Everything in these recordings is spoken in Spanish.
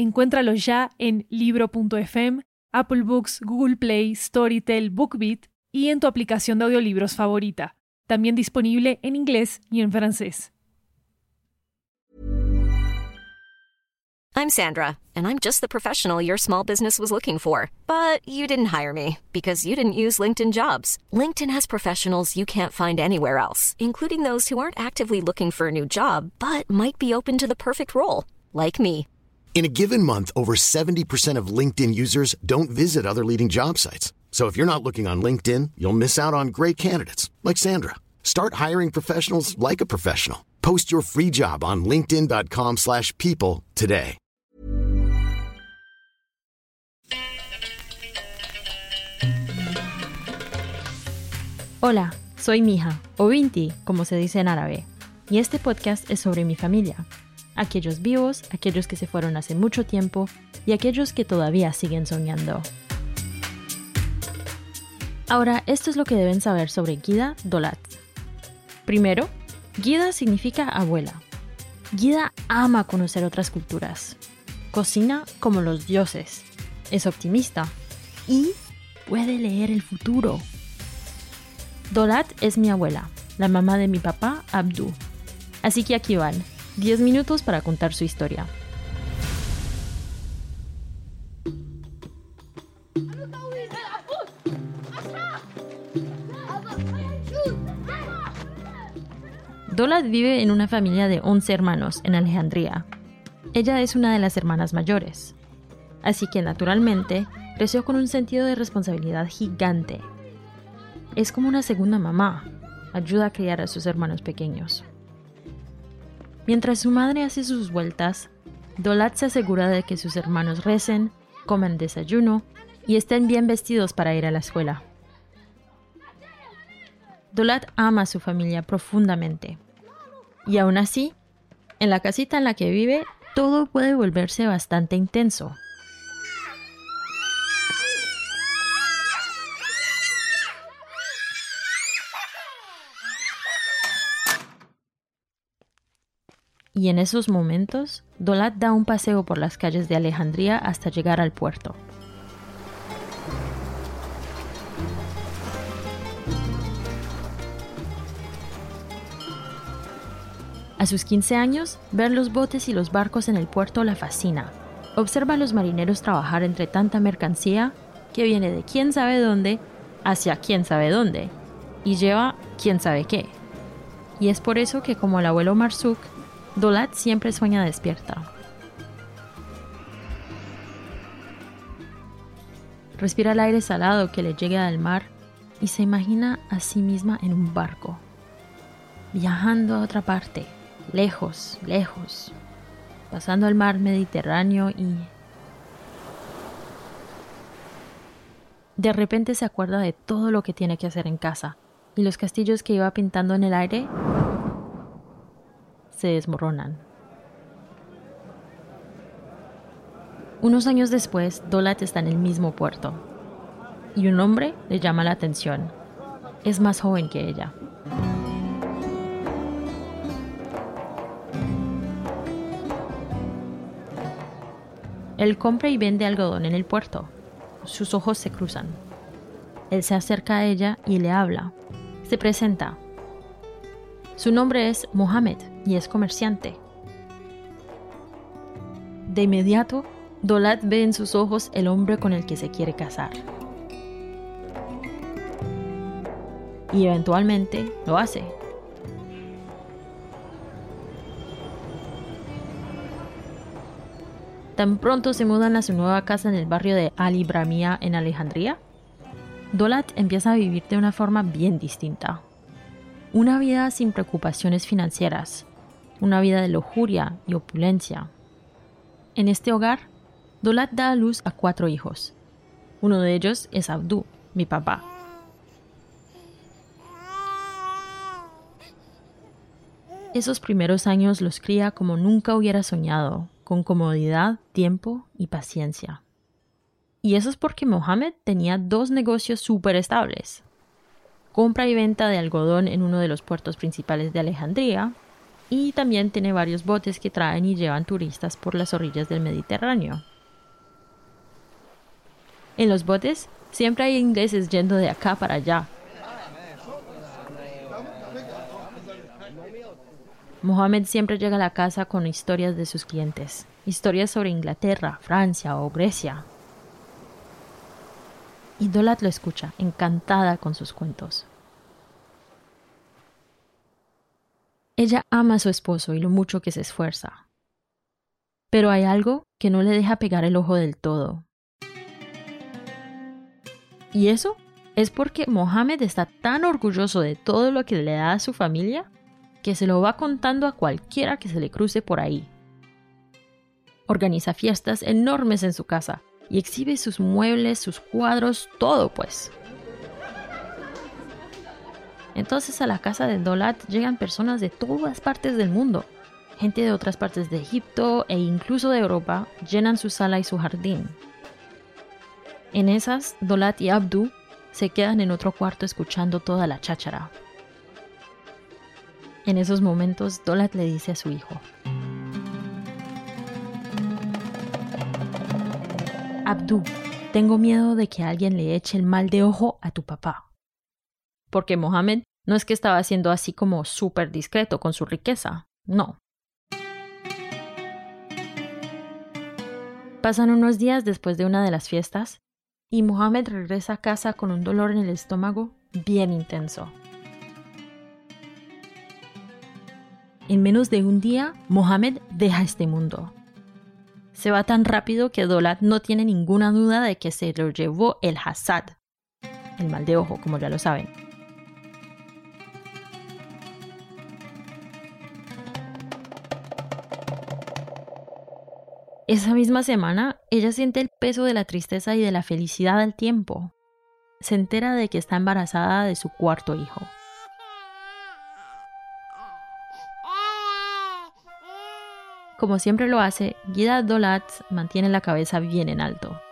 Encuéntralo ya en libro.fm, Apple Books, Google Play, Storytel, BookBeat y en tu aplicación de audiolibros favorita. También disponible en inglés y en francés. I'm Sandra, and I'm just the professional your small business was looking for. But you didn't hire me because you didn't use LinkedIn jobs. LinkedIn has professionals you can't find anywhere else, including those who aren't actively looking for a new job but might be open to the perfect role, like me. In a given month, over 70% of LinkedIn users don't visit other leading job sites. So if you're not looking on LinkedIn, you'll miss out on great candidates like Sandra. Start hiring professionals like a professional. Post your free job on linkedin.com/people today. Hola, soy Mija, o Vinti, como se dice en árabe, y este podcast es sobre mi familia, aquellos vivos, aquellos que se fueron hace mucho tiempo y aquellos que todavía siguen soñando. Ahora, esto es lo que deben saber sobre Gida Dolat. Primero, Gida significa abuela. Gida ama conocer otras culturas. Cocina como los dioses. Es optimista. Y puede leer el futuro. Dolat es mi abuela, la mamá de mi papá, Abdu. Así que aquí van, 10 minutos para contar su historia. Dolat vive en una familia de 11 hermanos en Alejandría. Ella es una de las hermanas mayores. Así que naturalmente creció con un sentido de responsabilidad gigante. Es como una segunda mamá. Ayuda a criar a sus hermanos pequeños. Mientras su madre hace sus vueltas, Dolat se asegura de que sus hermanos recen, comen desayuno y estén bien vestidos para ir a la escuela. Dolat ama a su familia profundamente. Y aún así, en la casita en la que vive, todo puede volverse bastante intenso. Y en esos momentos, Dolat da un paseo por las calles de Alejandría hasta llegar al puerto. A sus 15 años, ver los botes y los barcos en el puerto la fascina. Observa a los marineros trabajar entre tanta mercancía que viene de quién sabe dónde hacia quién sabe dónde y lleva quién sabe qué. Y es por eso que como el abuelo Marsuk, Dolat siempre sueña despierta. Respira el aire salado que le llega del mar y se imagina a sí misma en un barco, viajando a otra parte, lejos, lejos, pasando el mar Mediterráneo y... De repente se acuerda de todo lo que tiene que hacer en casa y los castillos que iba pintando en el aire se desmoronan. Unos años después, Dolat está en el mismo puerto y un hombre le llama la atención. Es más joven que ella. Él compra y vende algodón en el puerto. Sus ojos se cruzan. Él se acerca a ella y le habla. Se presenta. Su nombre es Mohamed y es comerciante. De inmediato, Dolat ve en sus ojos el hombre con el que se quiere casar. Y eventualmente lo hace. Tan pronto se mudan a su nueva casa en el barrio de Ali Bramia en Alejandría, Dolat empieza a vivir de una forma bien distinta. Una vida sin preocupaciones financieras, una vida de lujuria y opulencia. En este hogar, Dolat da a luz a cuatro hijos. Uno de ellos es Abdu, mi papá. Esos primeros años los cría como nunca hubiera soñado, con comodidad, tiempo y paciencia. Y eso es porque Mohammed tenía dos negocios súper estables. Compra y venta de algodón en uno de los puertos principales de Alejandría y también tiene varios botes que traen y llevan turistas por las orillas del Mediterráneo. En los botes siempre hay ingleses yendo de acá para allá. Mohammed siempre llega a la casa con historias de sus clientes, historias sobre Inglaterra, Francia o Grecia. Y Dolat lo escucha, encantada con sus cuentos. Ella ama a su esposo y lo mucho que se esfuerza. Pero hay algo que no le deja pegar el ojo del todo. Y eso es porque Mohammed está tan orgulloso de todo lo que le da a su familia que se lo va contando a cualquiera que se le cruce por ahí. Organiza fiestas enormes en su casa y exhibe sus muebles, sus cuadros, todo pues. Entonces a la casa de Dolat llegan personas de todas partes del mundo. Gente de otras partes de Egipto e incluso de Europa llenan su sala y su jardín. En esas, Dolat y Abdu se quedan en otro cuarto escuchando toda la cháchara. En esos momentos, Dolat le dice a su hijo, Abdu, tengo miedo de que alguien le eche el mal de ojo a tu papá. Porque Mohammed no es que estaba siendo así como súper discreto con su riqueza, no. Pasan unos días después de una de las fiestas y Mohammed regresa a casa con un dolor en el estómago bien intenso. En menos de un día, Mohammed deja este mundo. Se va tan rápido que Dolat no tiene ninguna duda de que se lo llevó el Hassad, el mal de ojo, como ya lo saben. Esa misma semana, ella siente el peso de la tristeza y de la felicidad al tiempo. Se entera de que está embarazada de su cuarto hijo. Como siempre lo hace, Gida Dolat mantiene la cabeza bien en alto.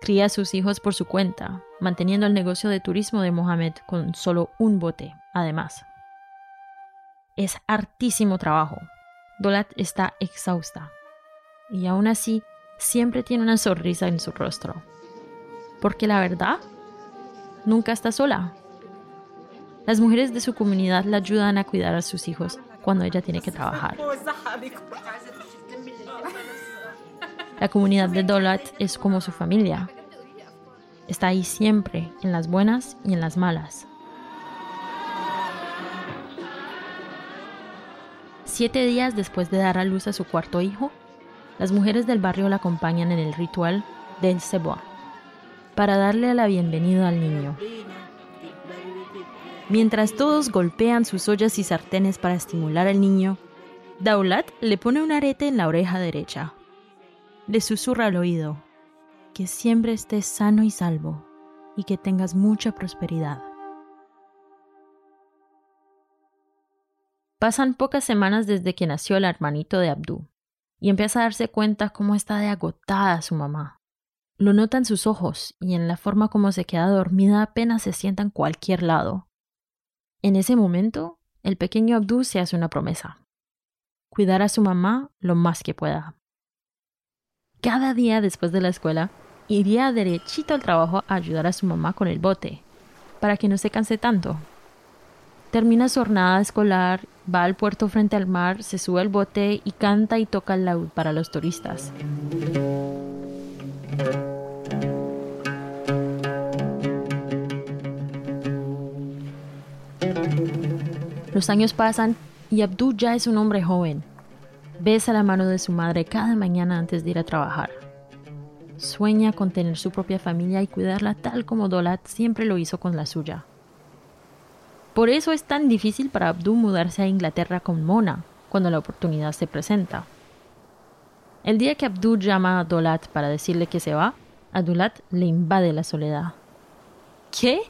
Cría a sus hijos por su cuenta, manteniendo el negocio de turismo de Mohamed con solo un bote, además. Es hartísimo trabajo. Dolat está exhausta, y aún así siempre tiene una sonrisa en su rostro. Porque la verdad, nunca está sola. Las mujeres de su comunidad la ayudan a cuidar a sus hijos cuando ella tiene que trabajar. La comunidad de Dolat es como su familia. Está ahí siempre, en las buenas y en las malas. Siete días después de dar a luz a su cuarto hijo, las mujeres del barrio la acompañan en el ritual del Seboa para darle la bienvenida al niño. Mientras todos golpean sus ollas y sartenes para estimular al niño, Daulat le pone un arete en la oreja derecha. Le susurra al oído, que siempre estés sano y salvo y que tengas mucha prosperidad. Pasan pocas semanas desde que nació el hermanito de Abdú y empieza a darse cuenta cómo está de agotada su mamá. Lo nota en sus ojos y en la forma como se queda dormida apenas se sienta en cualquier lado. En ese momento, el pequeño Abdul se hace una promesa. Cuidar a su mamá lo más que pueda. Cada día después de la escuela, iría derechito al trabajo a ayudar a su mamá con el bote, para que no se canse tanto. Termina su jornada escolar, va al puerto frente al mar, se sube al bote y canta y toca el laúd para los turistas. Los años pasan y Abdul ya es un hombre joven. Besa la mano de su madre cada mañana antes de ir a trabajar. Sueña con tener su propia familia y cuidarla tal como Dolat siempre lo hizo con la suya. Por eso es tan difícil para Abdul mudarse a Inglaterra con Mona cuando la oportunidad se presenta. El día que Abdul llama a Dolat para decirle que se va, a Dolat le invade la soledad. ¿Qué?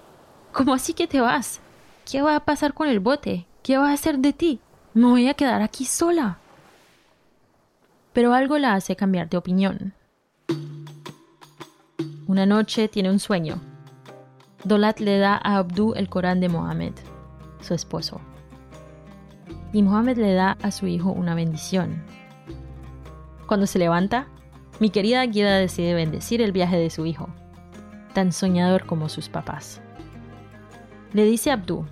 ¿Cómo así que te vas? ¿Qué va a pasar con el bote? ¿Qué va a hacer de ti? Me voy a quedar aquí sola. Pero algo la hace cambiar de opinión. Una noche tiene un sueño. Dolat le da a Abdu el Corán de Mohammed, su esposo. Y Mohammed le da a su hijo una bendición. Cuando se levanta, mi querida guía decide bendecir el viaje de su hijo, tan soñador como sus papás. Le dice a Abdu,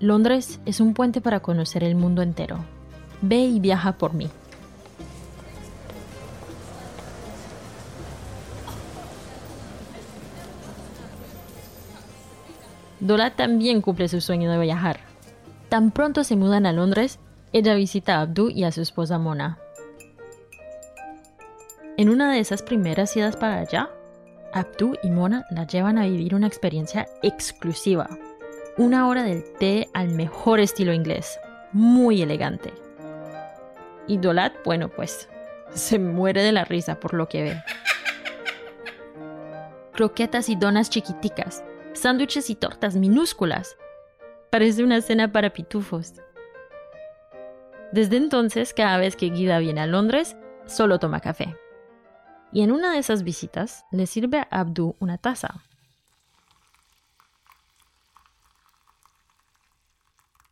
Londres es un puente para conocer el mundo entero. Ve y viaja por mí. Dola también cumple su sueño de viajar. Tan pronto se mudan a Londres, ella visita a Abdu y a su esposa Mona. En una de esas primeras idas para allá, Abdu y Mona la llevan a vivir una experiencia exclusiva una hora del té al mejor estilo inglés, muy elegante. Y Dolat, bueno, pues se muere de la risa por lo que ve. Croquetas y donas chiquiticas, sándwiches y tortas minúsculas. Parece una cena para pitufos. Desde entonces, cada vez que Guida viene a Londres, solo toma café. Y en una de esas visitas le sirve a Abdu una taza,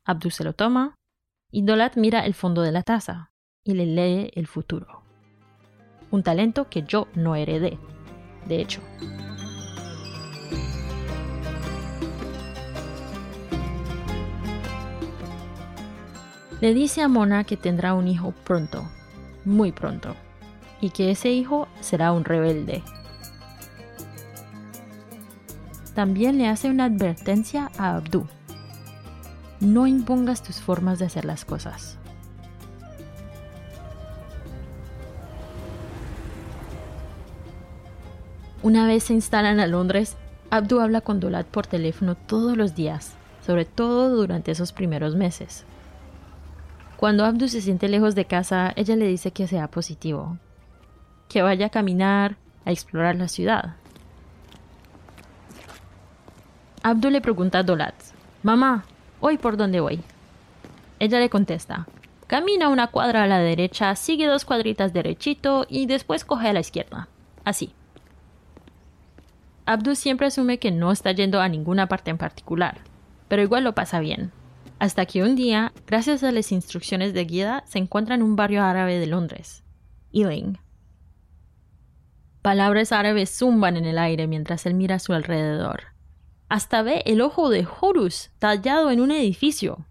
Abdu se lo toma y Dolat mira el fondo de la taza y le lee el futuro. Un talento que yo no heredé, de hecho. Le dice a Mona que tendrá un hijo pronto, muy pronto, y que ese hijo será un rebelde. También le hace una advertencia a Abdu no impongas tus formas de hacer las cosas. Una vez se instalan a Londres, Abdu habla con Dolat por teléfono todos los días, sobre todo durante esos primeros meses. Cuando Abdu se siente lejos de casa, ella le dice que sea positivo, que vaya a caminar, a explorar la ciudad. Abdu le pregunta a Dolat, Mamá, ¿Hoy por dónde voy? Ella le contesta, camina una cuadra a la derecha, sigue dos cuadritas derechito y después coge a la izquierda. Así. Abdul siempre asume que no está yendo a ninguna parte en particular, pero igual lo pasa bien. Hasta que un día, gracias a las instrucciones de guía, se encuentra en un barrio árabe de Londres, Ealing. Palabras árabes zumban en el aire mientras él mira a su alrededor hasta ve el ojo de Horus tallado en un edificio.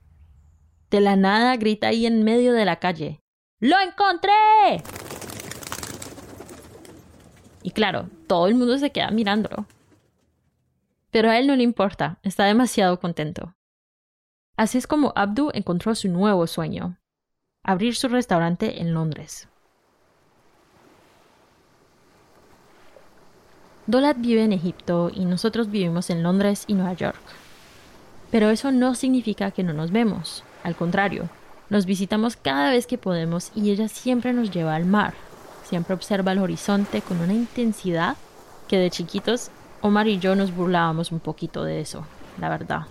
De la nada grita ahí en medio de la calle. ¡Lo encontré! Y claro, todo el mundo se queda mirándolo. Pero a él no le importa, está demasiado contento. Así es como Abdu encontró su nuevo sueño, abrir su restaurante en Londres. Dolat vive en Egipto y nosotros vivimos en Londres y Nueva York. Pero eso no significa que no nos vemos, al contrario, nos visitamos cada vez que podemos y ella siempre nos lleva al mar, siempre observa el horizonte con una intensidad que de chiquitos Omar y yo nos burlábamos un poquito de eso, la verdad.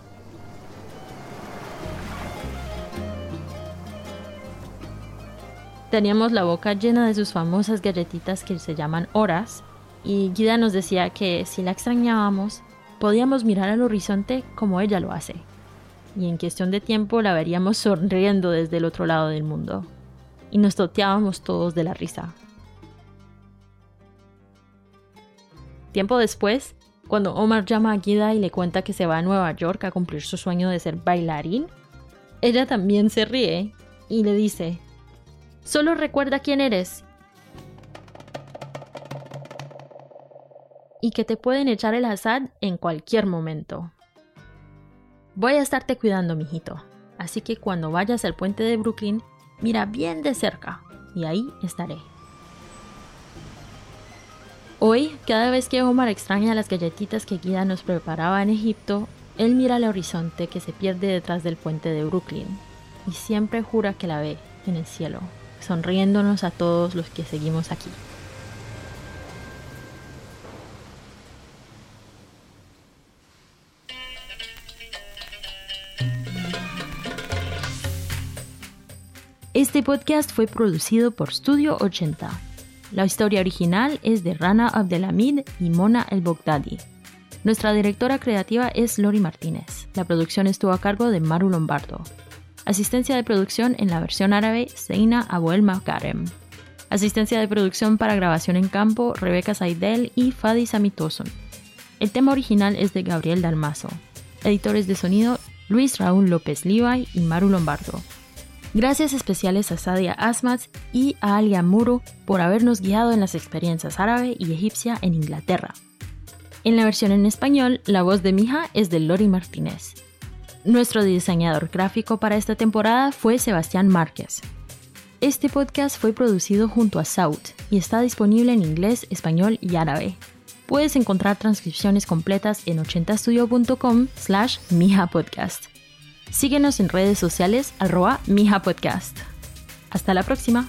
Teníamos la boca llena de sus famosas galletitas que se llaman horas y Guida nos decía que si la extrañábamos, podíamos mirar al horizonte como ella lo hace, y en cuestión de tiempo la veríamos sonriendo desde el otro lado del mundo, y nos toteábamos todos de la risa. Tiempo después, cuando Omar llama a Guida y le cuenta que se va a Nueva York a cumplir su sueño de ser bailarín, ella también se ríe y le dice, Solo recuerda quién eres y que te pueden echar el azad en cualquier momento. Voy a estarte cuidando, mijito, así que cuando vayas al puente de Brooklyn, mira bien de cerca y ahí estaré. Hoy, cada vez que Omar extraña las galletitas que Guida nos preparaba en Egipto, él mira al horizonte que se pierde detrás del puente de Brooklyn y siempre jura que la ve en el cielo, sonriéndonos a todos los que seguimos aquí. Este podcast fue producido por Studio 80. La historia original es de Rana Abdelhamid y Mona El Bogdadi. Nuestra directora creativa es Lori Martínez. La producción estuvo a cargo de Maru Lombardo. Asistencia de producción en la versión árabe, Seina Abuel Makarem. Asistencia de producción para grabación en campo, Rebeca Saidel y Fadi Samitoson. El tema original es de Gabriel Dalmazo. Editores de sonido, Luis Raúl López Levi y Maru Lombardo. Gracias especiales a Sadia Asmat y a Alia Muro por habernos guiado en las experiencias árabe y egipcia en Inglaterra. En la versión en español, la voz de Mija es de Lori Martínez. Nuestro diseñador gráfico para esta temporada fue Sebastián Márquez. Este podcast fue producido junto a Saut y está disponible en inglés, español y árabe. Puedes encontrar transcripciones completas en 80studio.com slash Podcast. Síguenos en redes sociales arroba Podcast. Hasta la próxima.